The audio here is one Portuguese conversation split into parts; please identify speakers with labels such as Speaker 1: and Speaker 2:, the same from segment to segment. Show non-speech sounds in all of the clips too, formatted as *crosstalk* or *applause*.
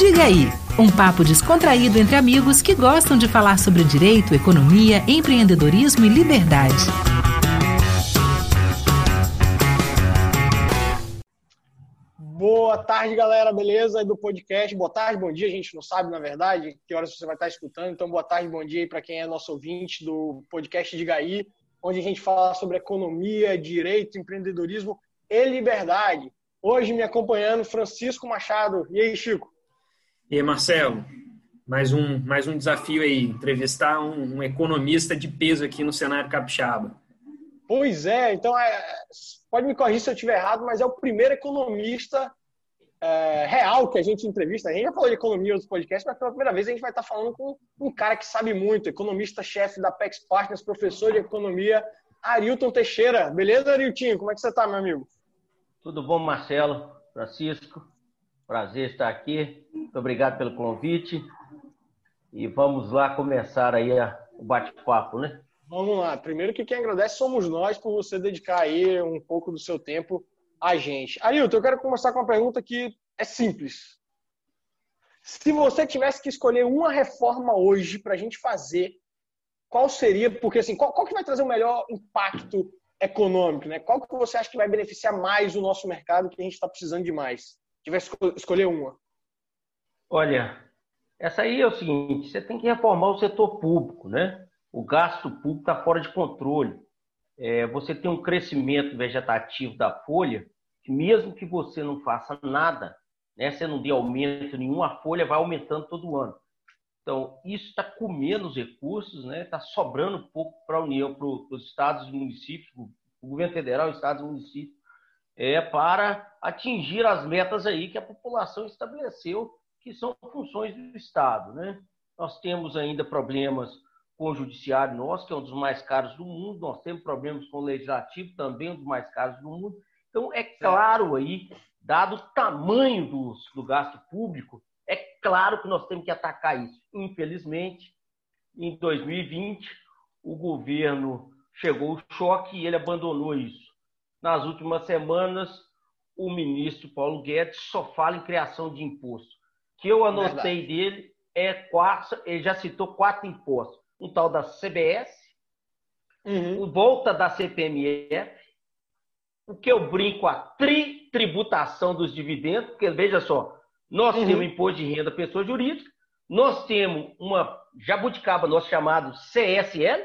Speaker 1: Diga aí, um papo descontraído entre amigos que gostam de falar sobre direito, economia, empreendedorismo e liberdade.
Speaker 2: Boa tarde, galera, beleza? Do podcast. Boa tarde, bom dia. A gente não sabe, na verdade, que horas você vai estar escutando. Então, boa tarde, bom dia para quem é nosso ouvinte do podcast de Gaí, onde a gente fala sobre economia, direito, empreendedorismo e liberdade. Hoje me acompanhando Francisco Machado. E aí, Chico?
Speaker 3: E aí, Marcelo? Mais um, mais um desafio aí, entrevistar um, um economista de peso aqui no cenário capixaba.
Speaker 2: Pois é, então é, pode me corrigir se eu estiver errado, mas é o primeiro economista é, real que a gente entrevista. A gente já falou de economia outros podcasts, mas pela primeira vez a gente vai estar falando com um cara que sabe muito, economista-chefe da PEX Partners, professor de economia, Arilton Teixeira. Beleza, Ariltinho? Como é que você está, meu amigo?
Speaker 4: Tudo bom, Marcelo, Francisco? Prazer estar aqui. Muito obrigado pelo convite. E vamos lá começar aí o bate-papo, né?
Speaker 2: Vamos lá. Primeiro que quem agradece somos nós por você dedicar aí um pouco do seu tempo a gente. Ailton, eu quero começar com uma pergunta que é simples. Se você tivesse que escolher uma reforma hoje para a gente fazer, qual seria? Porque assim, qual, qual, que vai trazer o melhor impacto econômico, né? Qual que você acha que vai beneficiar mais o nosso mercado que a gente está precisando de mais? Se tivesse escolher uma.
Speaker 4: Olha, essa aí é o seguinte: você tem que reformar o setor público, né? O gasto público está fora de controle é, você tem um crescimento vegetativo da folha, que mesmo que você não faça nada, né, você não dê aumento nenhum, a folha vai aumentando todo ano. Então, isso está comendo os recursos, está né, tá sobrando pouco para a União, para os estados e municípios, o governo federal, estados e municípios, é, para atingir as metas aí que a população estabeleceu, que são funções do Estado. Né? Nós temos ainda problemas com o judiciário nosso, que é um dos mais caros do mundo, nós temos problemas com o legislativo, também um dos mais caros do mundo. Então, é claro aí, dado o tamanho do, do gasto público, é claro que nós temos que atacar isso. Infelizmente, em 2020, o governo chegou o choque e ele abandonou isso. Nas últimas semanas, o ministro Paulo Guedes só fala em criação de imposto. Que eu anotei Verdade. dele é quatro, ele já citou quatro impostos um tal da CBS, uhum. volta da CPMF, o que eu brinco a tri-tributação dos dividendos, porque veja só, nós uhum. temos imposto de renda pessoa jurídica, nós temos uma jabuticaba nosso chamado CSL,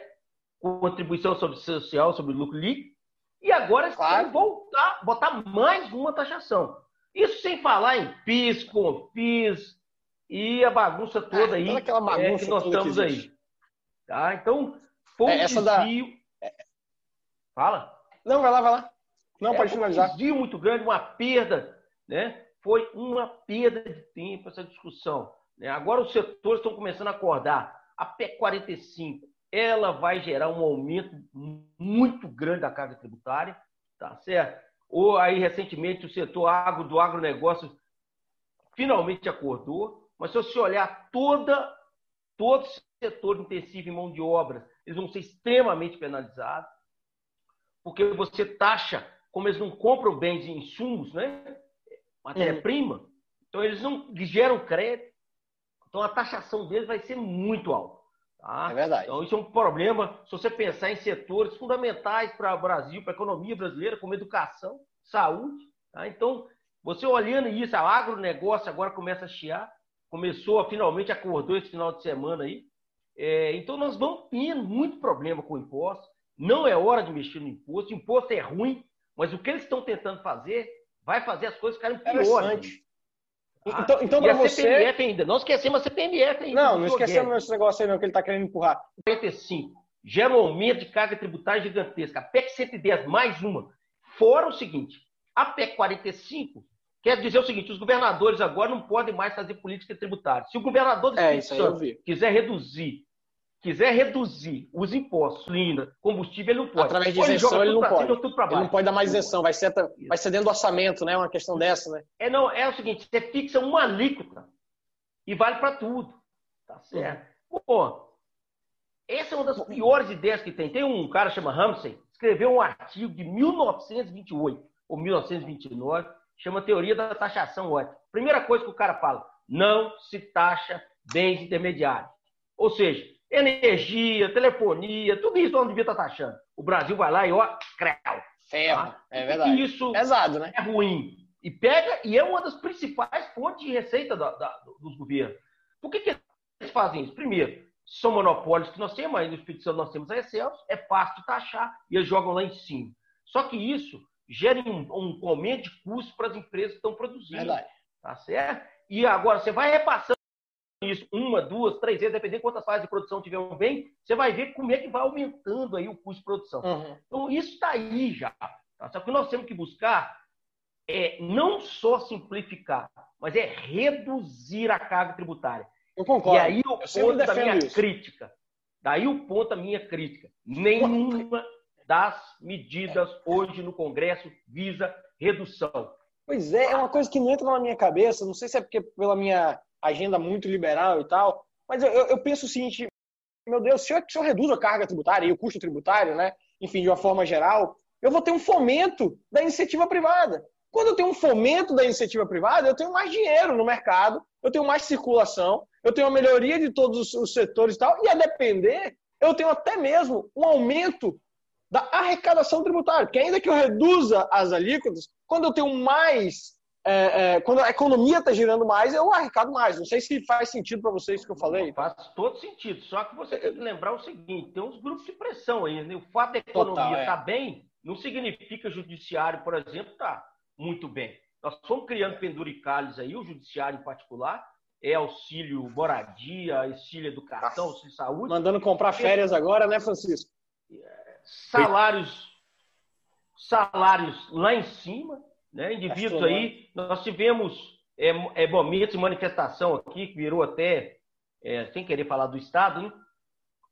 Speaker 4: contribuição sobre social sobre lucro líquido, e agora claro. voltar, botar mais uma taxação. Isso sem falar em PIS, CONFIS e a bagunça toda é, aí bagunça é, que nós estamos aí. Tá? Então, foi um é, desvio. Da... É.
Speaker 2: Fala. Não, vai lá, vai lá. Não, é, pode finalizar.
Speaker 4: Um desvio muito grande, uma perda, né? Foi uma perda de tempo essa discussão. Né? Agora os setores estão começando a acordar. A PEC 45, ela vai gerar um aumento muito grande da carga tributária, tá certo? Ou aí, recentemente, o setor agro do agronegócio finalmente acordou, mas se você olhar toda, todo setor intensivo em mão de obra, eles vão ser extremamente penalizados, porque você taxa, como eles não compram bens e insumos, né? matéria-prima, uhum. então eles não eles geram crédito, então a taxação deles vai ser muito alta. Tá?
Speaker 2: É verdade.
Speaker 4: Então isso é um problema se você pensar em setores fundamentais para o Brasil, para a economia brasileira, como educação, saúde. Tá? Então, você olhando isso, o agronegócio agora começa a chiar, começou, finalmente acordou esse final de semana aí, é, então, nós vamos ter muito problema com o imposto. Não é hora de mexer no imposto. O imposto é ruim, mas o que eles estão tentando fazer vai fazer as coisas ficarem piores.
Speaker 2: Ah, então, então para você.
Speaker 4: CPMF ainda. Não esquecemos a CPMF ainda.
Speaker 2: Não, não esquecemos esse negócio aí, não, que ele está querendo empurrar.
Speaker 4: 45. Gera um aumento de carga tributária gigantesca. A PEC 110, mais uma. Fora o seguinte: a PEC 45 quer dizer o seguinte: os governadores agora não podem mais fazer política tributária. Se o governador do é, quiser reduzir quiser reduzir os impostos, gasolina, combustível, ele não pode.
Speaker 2: Através de isenção, ele não pode. ele não pode dar mais isenção, vai ser, vai ser dentro do orçamento, né? Uma questão dessa, né?
Speaker 4: É, não, é o seguinte, você fixa uma alíquota e vale para tudo. Tá certo? Uhum. Pô, essa é uma das piores ideias que tem. Tem um cara chama Ramsey, escreveu um artigo de 1928 ou 1929, chama Teoria da Taxação Ótima. Primeira coisa que o cara fala, não se taxa bens intermediários. Ou seja, energia, telefonia, tudo isso não devia estar taxando. O Brasil vai lá e ó, creu.
Speaker 2: Ferro, tá? é verdade.
Speaker 4: E isso
Speaker 2: Pesado, né?
Speaker 4: é ruim. E pega, e é uma das principais fontes de receita da, da, dos governos. Por que, que eles fazem isso? Primeiro, são monopólios que nós temos, aí no Espírito Santo nós temos a Excelsior, é fácil taxar e eles jogam lá em cima. Só que isso gera um, um aumento de custo para as empresas que estão produzindo.
Speaker 2: Verdade.
Speaker 4: Tá certo? E agora você vai repassando isso uma, duas, três vezes, dependendo de quantas fases de produção tiver bem, você vai ver como é que vai aumentando aí o custo de produção.
Speaker 2: Uhum.
Speaker 4: Então, isso está aí já. Tá? Só que nós temos que buscar é não só simplificar, mas é reduzir a carga tributária.
Speaker 2: Eu concordo.
Speaker 4: E aí o ponto da minha
Speaker 2: isso.
Speaker 4: crítica. Daí o ponto da minha crítica. Nenhuma das medidas hoje no Congresso visa redução.
Speaker 2: Pois é, é uma coisa que não entra na minha cabeça. Não sei se é porque pela minha agenda muito liberal e tal, mas eu, eu- penso o seguinte: meu Deus, se eu, se eu reduzo a carga tributária e o custo tributário, né? Enfim, de uma forma geral, eu vou ter um fomento da iniciativa privada. Quando eu tenho um fomento da iniciativa privada, eu tenho mais dinheiro no mercado, eu tenho mais circulação, eu tenho uma melhoria de todos os- os setores e tal, e a depender, eu tenho até mesmo um aumento da arrecadação tributária. Porque ainda que eu reduza as alíquotas, quando eu tenho mais. É, é, quando a economia está girando mais, eu arrecado mais. Não sei se faz sentido para vocês que eu falei.
Speaker 4: Faz todo sentido. Só que você tem que lembrar o seguinte: tem uns grupos de pressão aí. Né? O fato da economia
Speaker 2: Total, é.
Speaker 4: estar bem não significa que o judiciário, por exemplo, está muito bem. Nós fomos criando penduricalhos aí, o judiciário em particular, é auxílio moradia, auxílio educação, auxílio saúde.
Speaker 2: Mandando comprar férias agora, né, Francisco?
Speaker 4: salários salários lá em cima, né? Indivíduos aí, nós tivemos é, é, momentos de manifestação aqui que virou até, é, sem querer falar do Estado,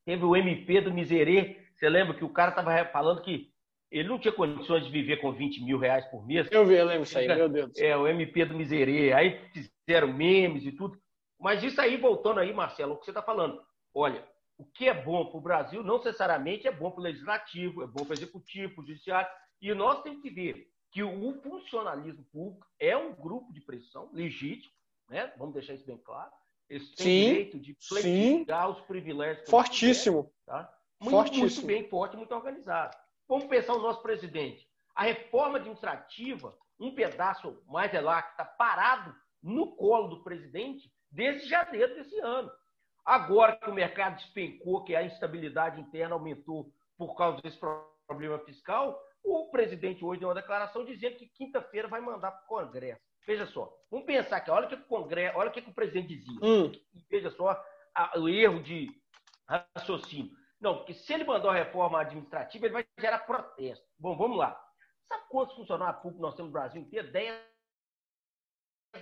Speaker 4: teve o MP do Miserê. Você lembra que o cara estava falando que ele não tinha condições de viver com 20 mil reais por mês?
Speaker 2: Eu vi, eu lembro isso aí, meu Deus do céu.
Speaker 4: É, o MP do Miserê. Aí fizeram memes e tudo. Mas isso aí, voltando aí, Marcelo, o que você está falando. Olha, o que é bom para o Brasil não necessariamente é bom para o legislativo, é bom para o executivo, para o judiciário. E nós temos que ver que o funcionalismo público é um grupo de pressão legítimo, né? vamos deixar isso bem claro. Eles têm
Speaker 2: Sim,
Speaker 4: direito de pleitear os privilégios.
Speaker 2: Fortíssimo.
Speaker 4: quiserem, Tá? Muito,
Speaker 2: Fortíssimo.
Speaker 4: muito bem, forte, muito organizado. Vamos pensar o nosso presidente. A reforma administrativa, um pedaço mais é lá que está parado no colo do presidente desde janeiro desse ano. Agora que o mercado despencou, que a instabilidade interna aumentou por causa desse problema fiscal, o presidente hoje deu uma declaração dizendo que quinta-feira vai mandar para o Congresso. Veja só, vamos pensar aqui, olha o que o Congresso, olha o que o presidente dizia.
Speaker 2: Hum,
Speaker 4: Veja só a- o erro de raciocínio. Não, porque se ele mandou a reforma administrativa, ele vai gerar protesto. Bom, vamos lá. Sabe quantos funcionários públicos nós temos no Brasil inteiro? 10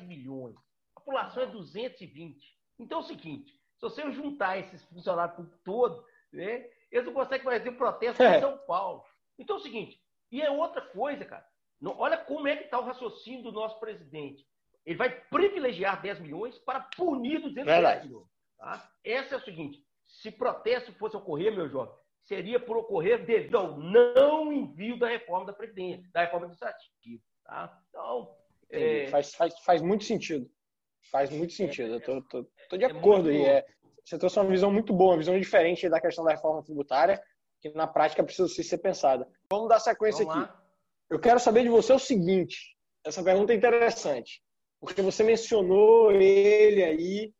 Speaker 4: milhões. A população é 220. Então é o seguinte: se você juntar esses funcionários públicos todos, né, eles não conseguem fazer protesto
Speaker 2: É.
Speaker 4: em São Paulo. Então é o seguinte: e é outra coisa, cara. Não- olha como é que está o raciocínio do nosso presidente. Ele vai privilegiar 10 milhões para punir 210
Speaker 2: Verdade.
Speaker 4: milhões. Tá? Essa é o seguinte: se protesto fosse ocorrer, meu jovem, seria por ocorrer devido ao não envio da reforma da Previdência, da reforma administrativa. Tá? Então, é,
Speaker 2: Faz, faz, faz muito sentido. Faz muito sentido. Tô de
Speaker 4: É
Speaker 2: acordo aí. É, você trouxe uma visão muito boa, uma visão diferente da questão da reforma tributária, que na prática precisa ser pensada. Vamos dar sequência
Speaker 4: vamos
Speaker 2: aqui. Eu quero saber de você o seguinte. Essa pergunta é interessante. Porque você mencionou ele aí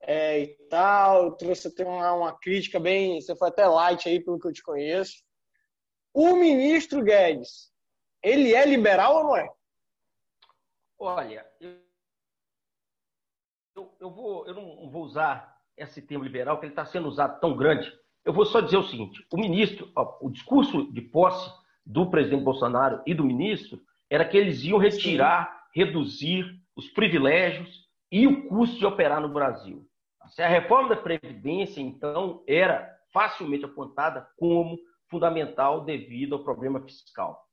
Speaker 2: é, e tal, trouxe até uma, uma crítica bem. Você foi até light aí, pelo que eu te conheço. O ministro Guedes, ele é liberal ou não é?
Speaker 4: Olha, eu, eu, eu vou, eu não vou usar esse termo liberal, que ele está sendo usado tão grande. Eu vou só dizer o seguinte: o ministro, ó, o discurso de posse do presidente Bolsonaro e do ministro era que eles iam retirar, reduzir os privilégios e o custo de operar no Brasil. Se a reforma da Previdência, então, era facilmente apontada como fundamental devido ao problema fiscal.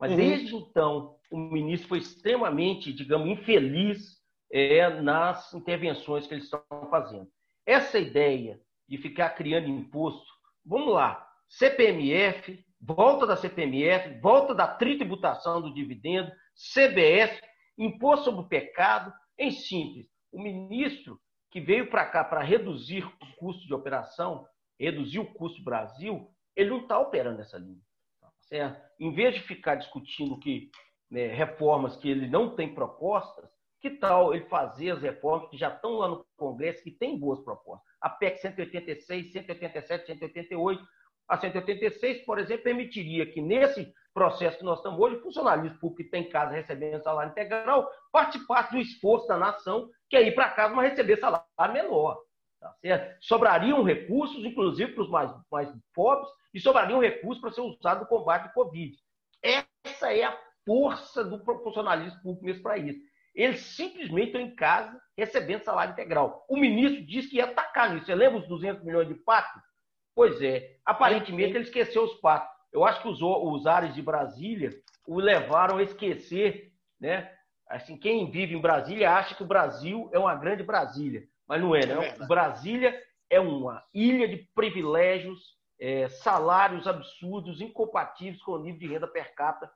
Speaker 4: Mas
Speaker 2: Uhum.
Speaker 4: desde então, o ministro foi extremamente, digamos, infeliz é, nas intervenções que eles estão fazendo. Essa ideia de ficar criando imposto, vamos lá, CPMF, volta da CPMF, volta da tributação do dividendo, CBS, imposto sobre o pecado, em síntese, O ministro que veio para cá para reduzir o custo de operação, reduzir o custo do Brasil, ele não está operando essa linha. Tá certo? Em vez de ficar discutindo que né, reformas que ele não tem propostas, que tal ele fazer as reformas que já estão lá no Congresso, que tem boas propostas? A PEC 186, 187, 188. A 186, por exemplo, permitiria que nesse processo que nós estamos hoje, o funcionalismo público que tem casa recebendo salário integral participasse do esforço da nação, que é ir para casa, mas receber salário menor. Tá? Sobrariam recursos, inclusive para os mais, mais pobres, e sobrariam recursos para ser usado no combate ao Covid. Essa é a força do funcionalismo público nesse país. Eles simplesmente estão em casa recebendo salário integral. O ministro disse que ia atacar nisso. Você lembra os 200 milhões de patos? Pois é. Aparentemente ele esqueceu os patos. Eu acho que os, os ares de Brasília o levaram a esquecer, né? Assim, quem vive em Brasília acha que o Brasil é uma grande Brasília, mas não é, não. É Brasília é uma ilha de privilégios, é, salários absurdos, incompatíveis com o nível de renda per capita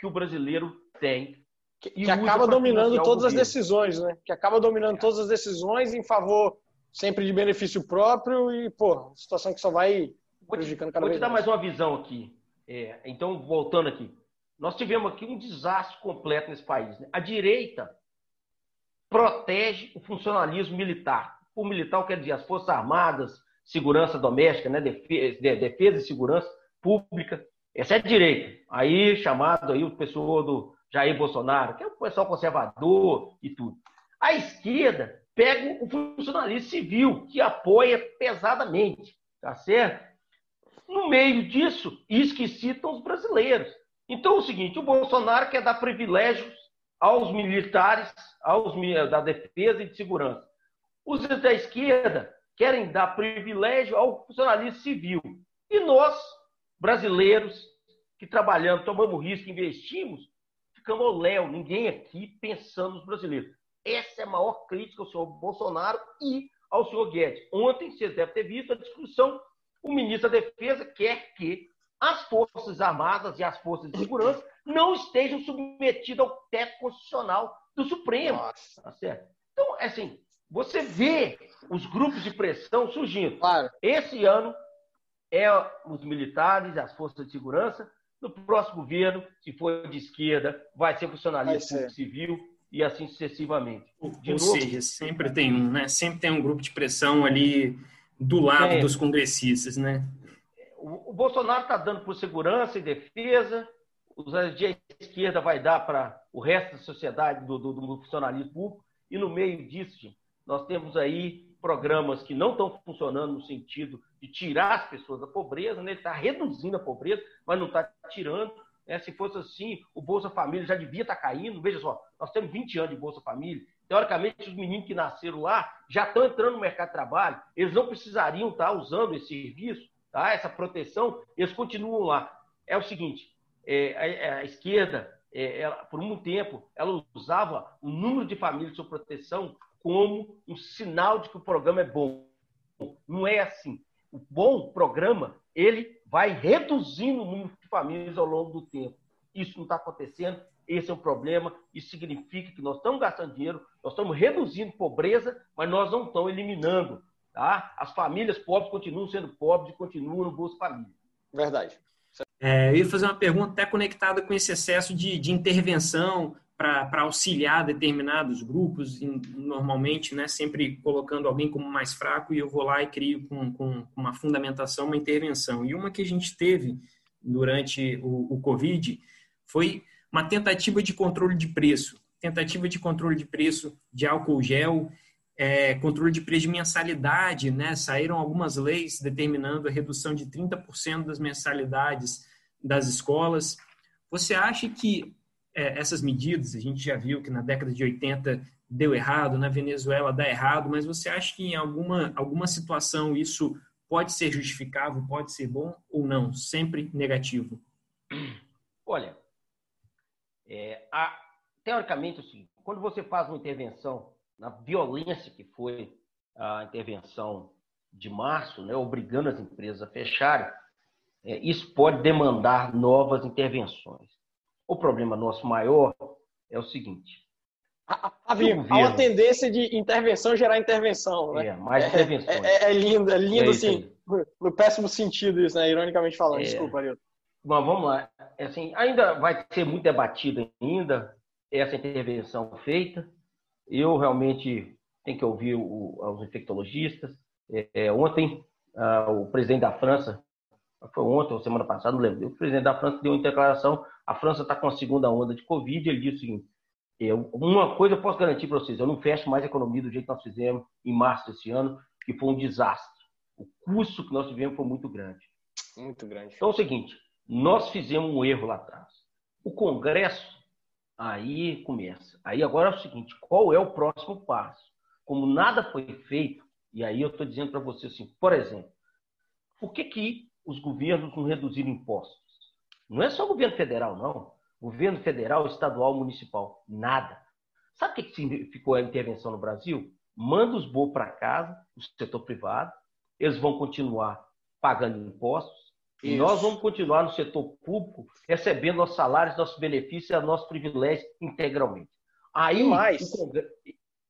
Speaker 4: que o brasileiro tem
Speaker 2: que, que acaba dominando todas as decisões, né? Que acaba dominando é. todas as decisões em favor sempre de benefício próprio e, pô, situação que só vai prejudicando cada
Speaker 4: vou
Speaker 2: vez
Speaker 4: Vou te dar mais uma visão aqui. É, então, voltando aqui. Nós tivemos aqui um desastre completo nesse país. Né? A direita protege o funcionalismo militar. O militar quer dizer as Forças Armadas, segurança doméstica, né? defesa, defesa e segurança pública. Essa é a direita. Aí, chamado aí o pessoal do Jair Bolsonaro, que é o pessoal conservador e tudo. A esquerda pega o funcionalismo civil, que apoia pesadamente, tá certo? No meio disso, esquecitam os brasileiros. Então é o seguinte, o Bolsonaro quer dar privilégios aos militares, aos da defesa e de segurança. Os da esquerda querem dar privilégio ao funcionalismo civil. E nós, brasileiros, que trabalhamos, tomamos risco, investimos, ficamos ao léu, ninguém aqui pensando nos brasileiros. Essa é a maior crítica ao senhor Bolsonaro e ao senhor Guedes. Ontem, vocês devem ter visto a discussão, o ministro da Defesa quer que as Forças Armadas e as Forças de Segurança não estejam submetidas ao teto constitucional do Supremo. Tá certo? Então, assim, você vê os grupos de pressão surgindo. Claro. Esse ano é os militares, as forças de segurança, no próximo governo, se for de esquerda, vai ser funcionalista civil e assim sucessivamente.
Speaker 3: De Ou novo, seja, sempre tem um, né? Sempre tem um grupo de pressão ali do lado é. dos congressistas, né?
Speaker 4: O, o Bolsonaro está dando por segurança e defesa, os de esquerda vai dar para o resto da sociedade do, do, do funcionalismo público, e no meio disso, nós temos aí programas que não estão funcionando no sentido de tirar as pessoas da pobreza, né? ele está reduzindo a pobreza, mas não está tirando. Né? Se fosse assim, o Bolsa Família já devia estar tá caindo. Veja só, nós temos 20 anos de Bolsa Família. Teoricamente, os meninos que nasceram lá já estão entrando no mercado de trabalho, eles não precisariam estar tá usando esse serviço, tá? essa proteção, eles continuam lá. É o seguinte, é, a, a, esquerda, é, ela, por um tempo, ela usava o número de famílias sob proteção como um sinal de que o programa é bom. Não é assim. O bom programa, ele vai reduzindo o número de famílias ao longo do tempo. Isso não está acontecendo, esse é um problema. Isso significa que nós estamos gastando dinheiro, nós estamos reduzindo pobreza, mas nós não estamos eliminando. Tá? As famílias pobres continuam sendo pobres e continuam no Bolsa Família.
Speaker 2: Verdade.
Speaker 3: É, eu ia fazer uma pergunta até conectada com esse excesso de, de intervenção para auxiliar determinados grupos, normalmente, né, sempre colocando alguém como mais fraco, e eu vou lá e crio com, com uma fundamentação, uma intervenção. E uma que a gente teve durante o, o Covid foi uma tentativa de controle de preço, tentativa de controle de preço de álcool gel, é, controle de preço de mensalidade, né? Saíram algumas leis determinando a redução de 30% das mensalidades das escolas. Você acha que é, essas medidas, a gente já viu que na década de 80 deu errado, na Venezuela dá errado, mas você acha que em alguma, alguma situação isso pode ser justificável, pode ser bom ou não? Sempre negativo?
Speaker 4: Olha, é, a, teoricamente, assim, quando você faz uma intervenção na violência que foi a intervenção de março, né, obrigando as empresas a fecharem, é, isso pode demandar novas intervenções. O problema nosso maior é o seguinte:
Speaker 2: Havia há uma tendência de intervenção gerar intervenção, né?
Speaker 4: É, mais
Speaker 2: é,
Speaker 4: intervenções.
Speaker 2: É, é, é, lindo, é lindo, é assim, no, no, péssimo sentido isso, né? Ironicamente falando. É. Desculpa, Arilton.
Speaker 4: Bom, vamos lá. É assim, ainda vai ser muito debatido ainda essa intervenção feita. Eu realmente tenho que ouvir o, os infectologistas. Ontem, ah, o presidente da França, foi ontem ou semana passada, não lembro, o presidente da França deu uma declaração, a França está com a segunda onda de Covid, ele disse o seguinte, eu, uma coisa eu posso garantir para vocês, eu não fecho mais a economia do jeito que nós fizemos em março desse ano, que foi um desastre. O custo que nós tivemos foi muito grande.
Speaker 2: Muito grande.
Speaker 4: Então é o seguinte, nós fizemos um erro lá atrás. O Congresso, aí começa. Aí agora é o seguinte, qual é o próximo passo? Como nada foi feito, e aí eu estou dizendo para você assim, por exemplo, por que, que os governos não reduziram impostos? Não é só o governo federal, não. Governo federal, estadual, municipal. Nada. Sabe o que significou a intervenção no Brasil? Manda os bois para casa, o setor privado, eles vão continuar pagando impostos, isso. e nós vamos continuar no setor público recebendo nossos salários, nossos benefícios e nossos privilégios integralmente.
Speaker 2: Aí, e mais,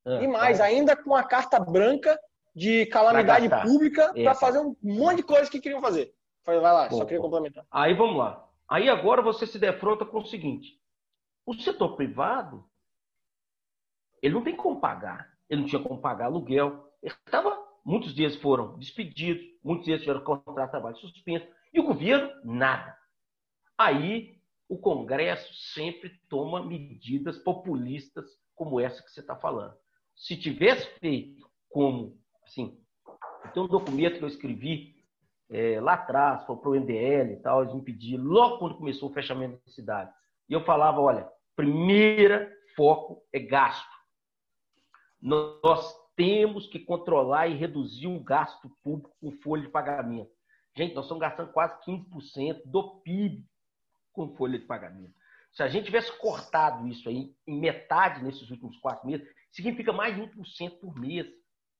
Speaker 2: ah, e mais ainda com a carta branca de calamidade pública para fazer um monte de coisa que queriam fazer. Vai lá, bom, só queria complementar.
Speaker 4: Aí vamos lá. Aí agora você se defronta com o seguinte: o setor privado, ele não tem como pagar. Ele não tinha como pagar aluguel. Ele estava, muitos dias foram despedidos, muitos dias tiveram contrato de trabalho suspenso. E o governo, nada. Aí o Congresso sempre toma medidas populistas como essa que você está falando. Se tivesse feito como, assim, tem um documento que eu escrevi é, lá atrás, foi para o MDL e tal, eles me pediram, logo quando começou o fechamento da cidade. E eu falava, olha, primeira foco é gasto. Nós temos que controlar e reduzir o gasto público com folha de pagamento. Gente, nós estamos gastando quase 15% do PIB com folha de pagamento. Se a gente tivesse cortado isso aí em metade nesses últimos quatro meses, significa mais de 1% por mês.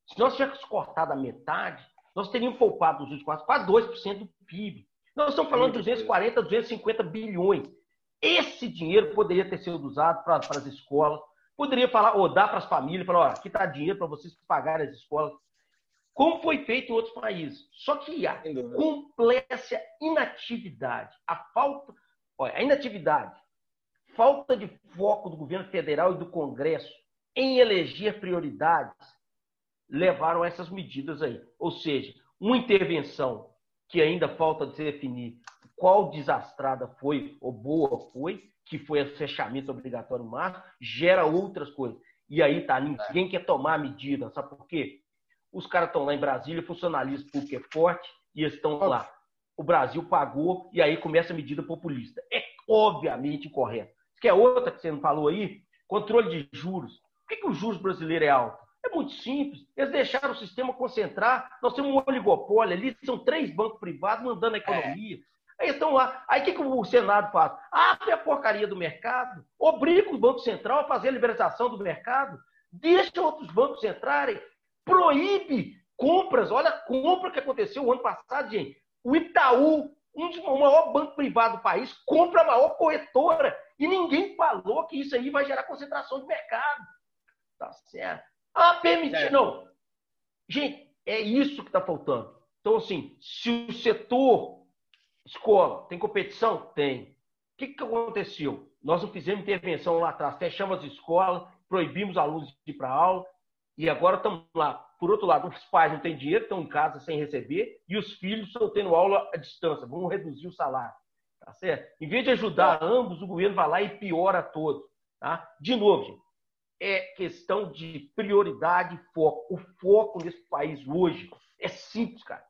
Speaker 4: Se nós tivéssemos cortado a metade, nós teríamos poupado nos últimos quatro, quase 2% do PIB. Nós estamos falando de 240, 250 bilhões. Esse dinheiro poderia ter sido usado para, para as escolas, poderia falar, ou dar para as famílias, falar, ó, aqui está dinheiro para vocês pagarem as escolas como foi feito em outros países. Só que a completa inatividade, a falta, olha, a inatividade, falta de foco do governo federal e do Congresso em eleger prioridades levaram a essas medidas aí. Ou seja, uma intervenção que ainda falta de se definir qual desastrada foi ou boa foi, que foi o fechamento obrigatório março, gera outras coisas. E aí tá, ninguém quer tomar medida, sabe por quê? Os caras estão lá em Brasília, funcionalismo público é forte e eles estão lá. O Brasil pagou e aí começa a medida populista. É obviamente incorreto. Que é outra que você não falou aí, controle de juros. Por que, que o juros brasileiro é alto? É muito simples. Eles deixaram o sistema concentrar. Nós temos um oligopólio ali, são três bancos privados mandando a economia. É. Aí estão lá. Aí o que, que o Senado faz? Abre a porcaria do mercado, obriga o Banco Central a fazer a liberalização do mercado, deixa outros bancos entrarem, proíbe compras. Olha a compra que aconteceu o ano passado, gente. O Itaú, um dos o maior banco privado do país, compra a maior corretora. E ninguém falou que isso aí vai gerar concentração de mercado. Tá certo? Ah, permitir. Não. Gente, é isso que está faltando. Então, assim, se o setor escola tem competição? Tem. O que, que aconteceu? Nós não fizemos intervenção lá atrás, fechamos as escolas, proibimos alunos de ir para aula, e agora estamos lá. Por outro lado, os pais não têm dinheiro, estão em casa sem receber, e os filhos estão tendo aula à distância. Vamos reduzir o salário. Tá certo? Em vez de ajudar ambos, o governo vai lá e piora todos. Tá? De novo, gente, é questão de prioridade e foco. O foco nesse país hoje é simples, cara.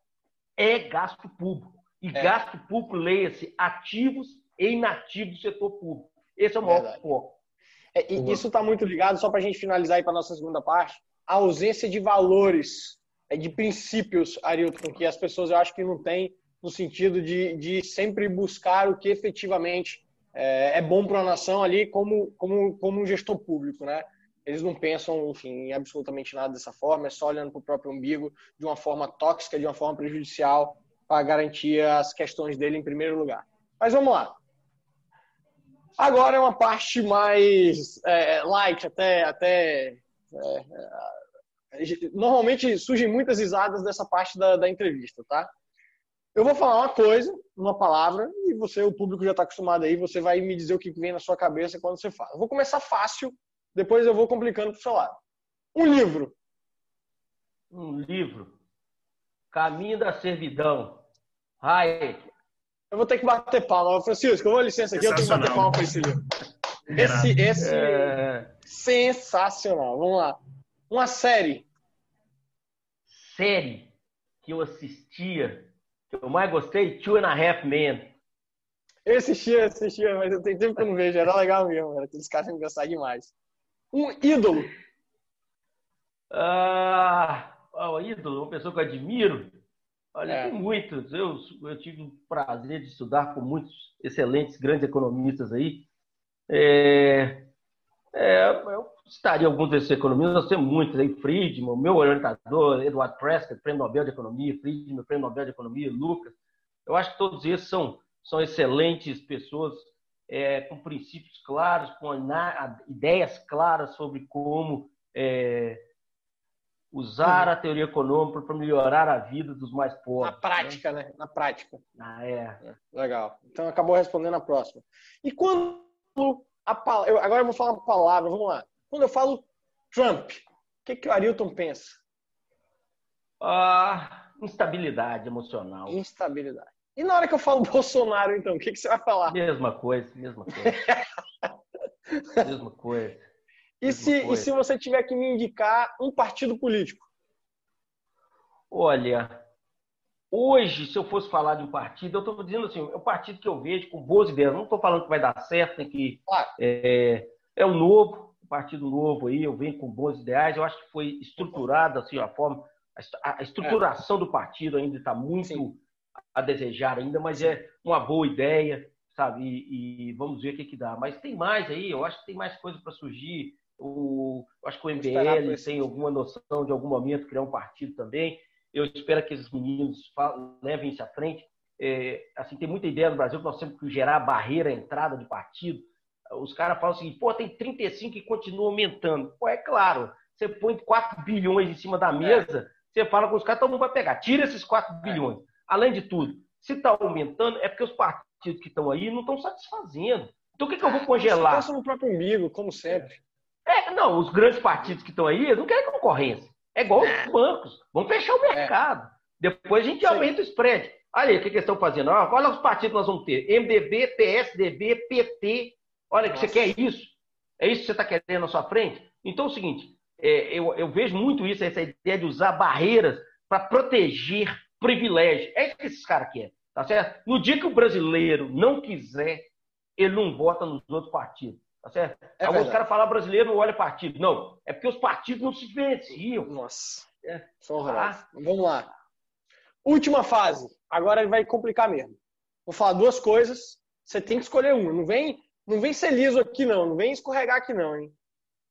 Speaker 4: É gasto público. E é. gasto público, leia-se, ativos e inativos do setor público. Esse é o maior Verdade. foco.
Speaker 2: É, e isso está muito ligado, só para a gente finalizar aí para a nossa segunda parte, a ausência de valores, é, de princípios, Arilton, que as pessoas eu acho que não têm, no sentido de, de sempre buscar o que efetivamente é, é bom para a nação ali como, como, como um gestor público, né? Eles não pensam, enfim, em absolutamente nada dessa forma, é só olhando para o próprio umbigo de uma forma tóxica, de uma forma prejudicial, para garantir as questões dele em primeiro lugar. Mas vamos lá. Agora é uma parte mais é, light, até. até é, é, normalmente surgem muitas risadas dessa parte da, da entrevista, tá? Eu vou falar uma coisa, uma palavra, e você, o público já está acostumado aí, você vai me dizer o que vem na sua cabeça quando você fala. Eu vou começar fácil, depois eu vou complicando para o seu lado. Um livro.
Speaker 4: Um livro. Caminho da Servidão. Hayek.
Speaker 2: Eu vou ter que bater palma. Francisco, eu vou licença aqui, eu tenho que bater palma para esse livro. Esse, esse é... sensacional. Vamos lá. Uma série.
Speaker 4: Série que eu assistia, que eu mais gostei, Two and a Half Men.
Speaker 2: Eu assistia, assistia, mas eu tenho tempo que eu não vejo. Era legal mesmo. Era aqueles caras que me gostavam demais. Um ídolo.
Speaker 4: Ah, o ídolo, uma pessoa que eu admiro. Olha, é. tem muitos. Eu, eu tive o prazer de estudar com muitos excelentes, grandes economistas aí. É, é, eu citaria alguns desses economistas, nós temos muitos aí, Friedman, meu orientador, Edward Prescott, Prêmio Nobel de Economia, Friedman, Prêmio Nobel de Economia, Lucas. Eu acho que todos esses são, são excelentes pessoas é, com princípios claros, com ideias claras sobre como é, usar a teoria econômica para melhorar a vida dos mais pobres.
Speaker 2: Na prática, né? né? Na prática.
Speaker 4: Ah, é. é.
Speaker 2: Legal. Então acabou respondendo a próxima. E quando a palavra. Agora eu vou falar uma palavra, vamos lá. Quando eu falo Trump, o que, que o Arilton pensa?
Speaker 4: Ah, instabilidade emocional.
Speaker 2: Instabilidade. E na hora que eu falo *laughs* Bolsonaro, então, o que, que você vai falar?
Speaker 4: Mesma coisa, mesma coisa. *laughs* mesma coisa.
Speaker 2: E se, e se você tiver que me indicar um partido político?
Speaker 4: Olha, hoje, se eu fosse falar de um partido, eu estou dizendo assim, é um partido que eu vejo com boas ideias. Não estou falando que vai dar certo, tem que claro. é, é um novo, um partido novo aí. Eu venho com boas ideias. Eu acho que foi estruturado assim a forma, a, estruturação é. do partido ainda está muito Sim. A desejar ainda, mas é uma boa ideia, sabe? E, e vamos ver o que que dá. Mas tem mais aí. Eu acho que tem mais coisa para surgir. O, acho que o MBL tem alguma noção de algum momento criar um partido também. Eu espero que esses meninos levem isso à frente. É, assim, tem muita ideia no Brasil que nós temos que gerar barreira à entrada de partido. Os caras falam o seguinte, pô, tem 35 e continua aumentando. Pô, é claro, você põe 4 bilhões em cima da mesa, é. você fala com os caras, todo mundo vai pegar. Tira esses 4 bilhões. Além de tudo, se está aumentando, é porque os partidos que estão aí não estão satisfazendo. Então, o que, que eu vou congelar?
Speaker 2: Você no próprio umbigo, como sempre.
Speaker 4: É, não, os grandes partidos que estão aí não querem concorrência. É igual os é. bancos. Vamos fechar o mercado. É. Depois a gente Sim. aumenta o spread. Olha aí o que, que eles estão fazendo. Olha os partidos que nós vamos ter. MDB, PSDB, PT. Olha, que você quer isso. É isso que você está querendo na sua frente? Então é o seguinte, é, eu, eu, vejo muito isso, essa ideia de usar barreiras para proteger privilégios. É isso que esses caras querem. Tá certo? No dia que o brasileiro não quiser, ele não vota nos outros partidos. Tá certo? É Alguns caras falam brasileiro não olha partido. Não, é porque os partidos não se diferenciam.
Speaker 2: Nossa. É. Ah. Vamos lá. Última fase. Agora vai complicar mesmo. Vou falar duas coisas. Você tem que escolher uma. Não vem, não vem ser liso aqui, não. Não vem escorregar aqui, não, hein?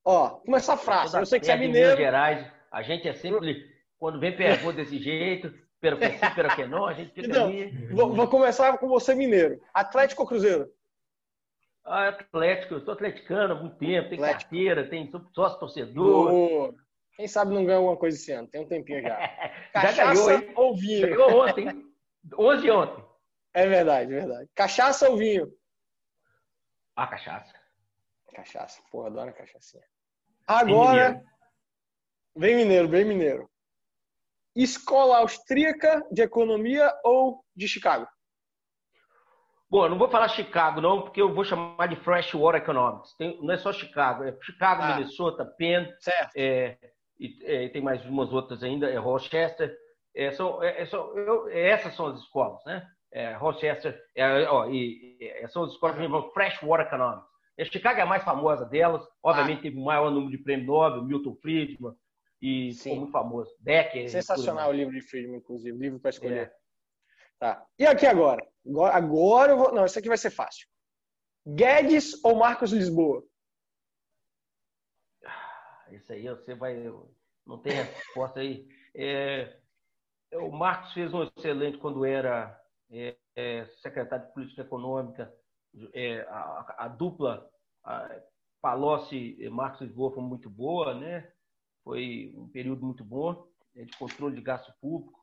Speaker 2: Ó, começa a frase. Eu sei que você é mineiro. Minas
Speaker 4: Gerais, a gente é sempre. Quando vem pergunta desse jeito, pero que sim, que não, a gente fica então, ali.
Speaker 2: Vou, vou começar com você, mineiro. Atlético ou Cruzeiro?
Speaker 4: Ah, Atlético, eu sou atleticano há muito tempo, tem Atlético. carteira, tem sócio torcedor.
Speaker 2: Quem sabe não ganha alguma coisa esse ano, tem um tempinho já. *laughs*
Speaker 4: já ganhou, hein? ou vinho? Ganhou ontem, 11 ontem.
Speaker 2: É verdade, é verdade. Cachaça ou vinho?
Speaker 4: Ah, cachaça.
Speaker 2: Cachaça, porra, adoro cachaçinha. Agora, vem mineiro, vem mineiro. Escola austríaca de economia ou de Chicago?
Speaker 4: Bom, não vou falar Chicago, não, porque eu vou chamar de Freshwater Economics. Tem, não é só Chicago, é Chicago, ah. Minnesota, Penn, é, e, é, tem mais umas outras ainda, é Rochester. É, são, é, é são, eu, é, essas são as escolas, né? Rochester, ó, e, são as escolas que chamam Freshwater Economics. Chicago é a mais famosa delas, obviamente ah. teve o maior número de prêmio Nobel, Milton Friedman, e Sim. ficou muito famoso. Becker.
Speaker 2: Sensacional o livro de Friedman, inclusive, livro para escolher. Tá. E aqui agora? Agora eu vou. Não, isso aqui vai ser fácil. Guedes ou Marcos Lisboa?
Speaker 4: Isso aí você vai. Não tem resposta aí. É, o Marcos fez um excelente quando era é, é, secretário de Política Econômica é, a, a, dupla a Palocci e Marcos Lisboa foi muito boa, né? Foi um período muito bom né, de controle de gasto público.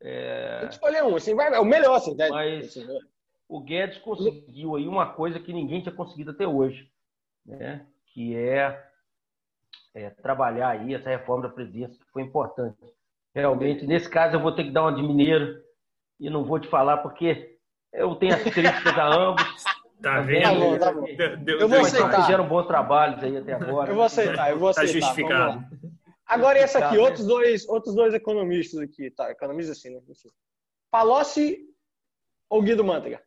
Speaker 2: É... Tem que escolher um, assim, vai, é o melhor, assim,
Speaker 4: né? Mas o Guedes conseguiu aí uma coisa que ninguém tinha conseguido até hoje, né? Que é, é trabalhar aí essa reforma da presidência, que foi importante. Realmente, nesse caso, eu vou ter que dar uma de mineiro e não vou te falar porque eu tenho as críticas a ambos. *laughs*
Speaker 3: Tá vendo?
Speaker 2: Tá bom, tá bom. Eu vou aceitar.
Speaker 4: Fizeram bons trabalhos aí até agora.
Speaker 2: Eu vou aceitar, eu vou tá aceitar.
Speaker 3: Tá justificado.
Speaker 2: Agora esse aqui, outros dois, outros dois economistas aqui, tá? Economistas assim, né? Palocci ou Guido Mantega?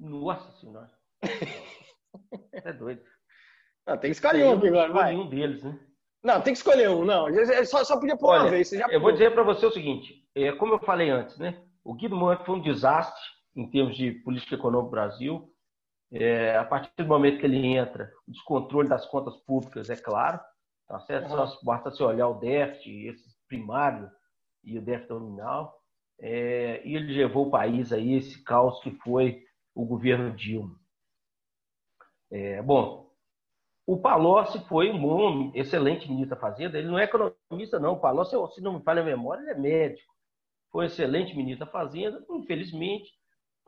Speaker 4: Nossa senhora. *laughs* é doido.
Speaker 2: Não, tem que escolher um aqui agora, vai.
Speaker 4: Um deles, né?
Speaker 2: Não, tem que escolher um, não. Só, só podia pôr uma vez.
Speaker 4: eu vou dizer para você o seguinte: é, como eu falei antes, né? O Guido Mantega foi um desastre em termos de política econômica no Brasil. É, a partir do momento que ele entra, o descontrole das contas públicas, é claro. Tá certo? Uhum. Só basta se olhar o déficit, esse primário e o déficit nominal. É, e ele levou o país aí esse caos que foi o governo Dilma. É, bom, o Palocci foi um bom, excelente ministro da Fazenda. Ele não é economista, não. O Palocci, se não me falha a memória, ele é médico. Foi um excelente ministro da Fazenda. Infelizmente,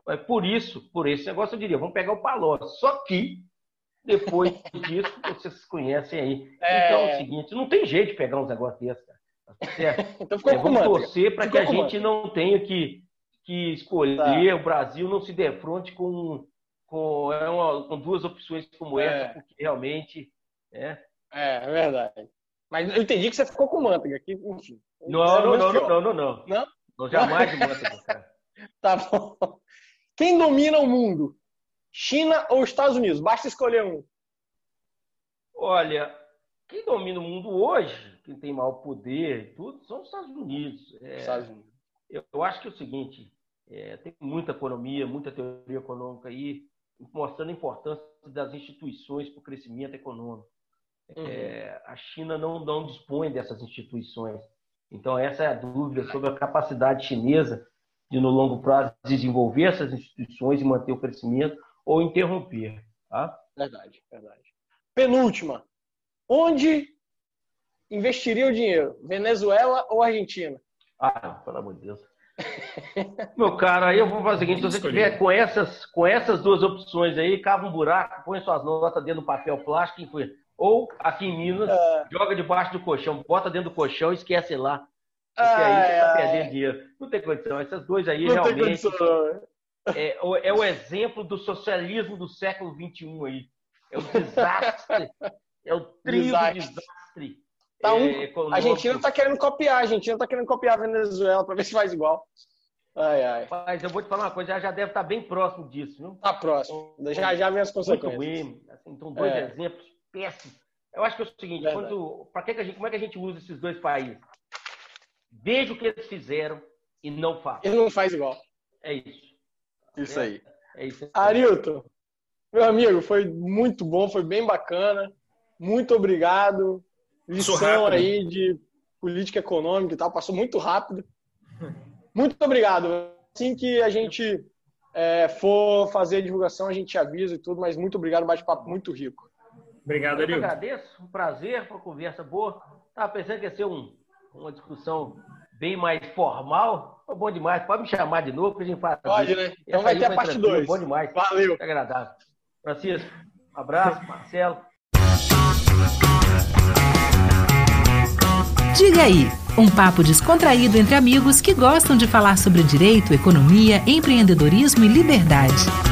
Speaker 4: é por isso, por esse negócio, eu diria, vamos pegar o Palocci. Só que depois *laughs* disso, vocês conhecem aí. É... Então é o seguinte, não tem jeito de pegar uns negócios desses, cara. Tá certo? *laughs* então ficou é, vamos torcer para que a gente não tenha que, que escolher, tá. o Brasil não se defronte com, com, é com duas opções como é. essa, porque realmente.
Speaker 2: É, é, é verdade. Mas eu entendi que você ficou com manteiga. Que, enfim.
Speaker 4: Não, não, não, não, não, não, não. Não? Não, jamais de *laughs* manteiga, cara.
Speaker 2: tá bom. Quem domina o mundo? China ou Estados Unidos? Basta escolher um.
Speaker 4: Olha, quem domina o mundo hoje, quem tem maior poder e tudo, são os Estados Unidos. É, Estados Unidos. Eu, eu, acho que é o seguinte, é, tem muita economia, muita teoria econômica aí, mostrando a importância das instituições para o crescimento econômico. Uhum. É, a China não, não dispõe dessas instituições. Então, essa é a dúvida sobre a capacidade chinesa de, no longo prazo, desenvolver essas instituições e manter o crescimento ou interromper. Tá?
Speaker 2: Verdade, verdade. Penúltima. Onde investiria o dinheiro? Venezuela ou Argentina?
Speaker 4: Ah, pelo amor de Deus. *laughs* Meu cara, aí eu vou fazer o seguinte: se você tiver com essas, com essas duas opções aí, cava um buraco, põe suas notas dentro do papel plástico, ou aqui em Minas, é. joga debaixo do colchão, bota dentro do colchão e esquece lá. Porque aí você perdendo dinheiro. Não tem condição. Essas duas aí Não realmente é, é o exemplo do socialismo do século XXI aí. É o desastre. *laughs* é o trio desastre.
Speaker 2: Tá um, é, a Argentina está querendo copiar, a Argentina está querendo copiar a Venezuela para ver se faz igual. Ai, ai.
Speaker 4: Mas eu vou te falar uma coisa, já, já deve estar tá bem próximo disso, viu?
Speaker 2: Tá próximo. Já, já vem as consequências.
Speaker 4: Ruim. Assim, então, dois é. exemplos péssimos. Eu acho que é o seguinte, quando, que, que a gente, como é que a gente usa esses dois países? Veja o que eles fizeram e não faça.
Speaker 2: Ele não faz igual.
Speaker 4: É isso.
Speaker 2: Isso é, aí. É isso. Arilton, meu amigo, foi muito bom, foi bem bacana. Muito obrigado. Lição aí de política econômica e tal, passou muito rápido. Muito obrigado. Assim que a gente é, for fazer a divulgação, a gente avisa e tudo, mas muito obrigado, bate-papo muito rico.
Speaker 3: Obrigado, Arilton.
Speaker 4: Eu agradeço, um prazer, uma conversa boa. Estava pensando que ia ser um, uma discussão bem mais formal. Foi bom demais. Pode me chamar de novo que a gente faz.
Speaker 2: Pode, né? Então vai ter a parte 2.
Speaker 4: Bom demais.
Speaker 2: Valeu.
Speaker 4: Muito agradável. Francisco, um abraço. *laughs* Marcelo.
Speaker 1: Diga aí, um papo descontraído entre amigos que gostam de falar sobre direito, economia, empreendedorismo e liberdade.